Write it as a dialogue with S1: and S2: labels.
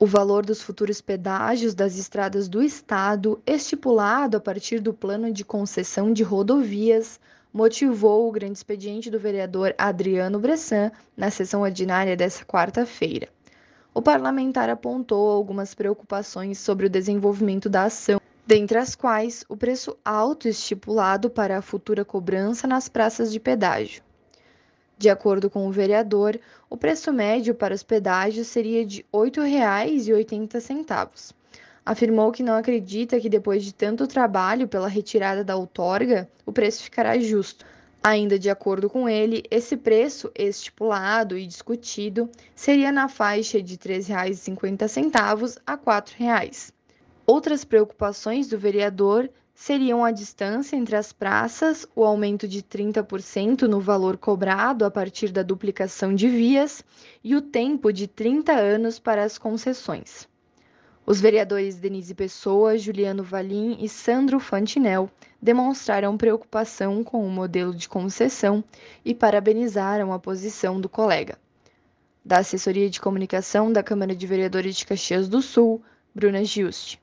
S1: O valor dos futuros pedágios das estradas do Estado, estipulado a partir do plano de concessão de rodovias, motivou o grande expediente do vereador Adriano Bressan na sessão ordinária desta quarta-feira. O parlamentar apontou algumas preocupações sobre o desenvolvimento da ação, dentre as quais o preço alto estipulado para a futura cobrança nas praças de pedágio. De acordo com o vereador, o preço médio para os pedágios seria de R$ 8,80. Afirmou que não acredita que depois de tanto trabalho pela retirada da outorga, o preço ficará justo. Ainda de acordo com ele, esse preço estipulado e discutido seria na faixa de R$ 3,50 a R$ 4,00. Outras preocupações do vereador seriam a distância entre as praças, o aumento de 30% no valor cobrado a partir da duplicação de vias e o tempo de 30 anos para as concessões. Os vereadores Denise Pessoa, Juliano Valim e Sandro Fantinel demonstraram preocupação com o modelo de concessão e parabenizaram a posição do colega. Da Assessoria de Comunicação da Câmara de Vereadores de Caxias do Sul, Bruna Giusti.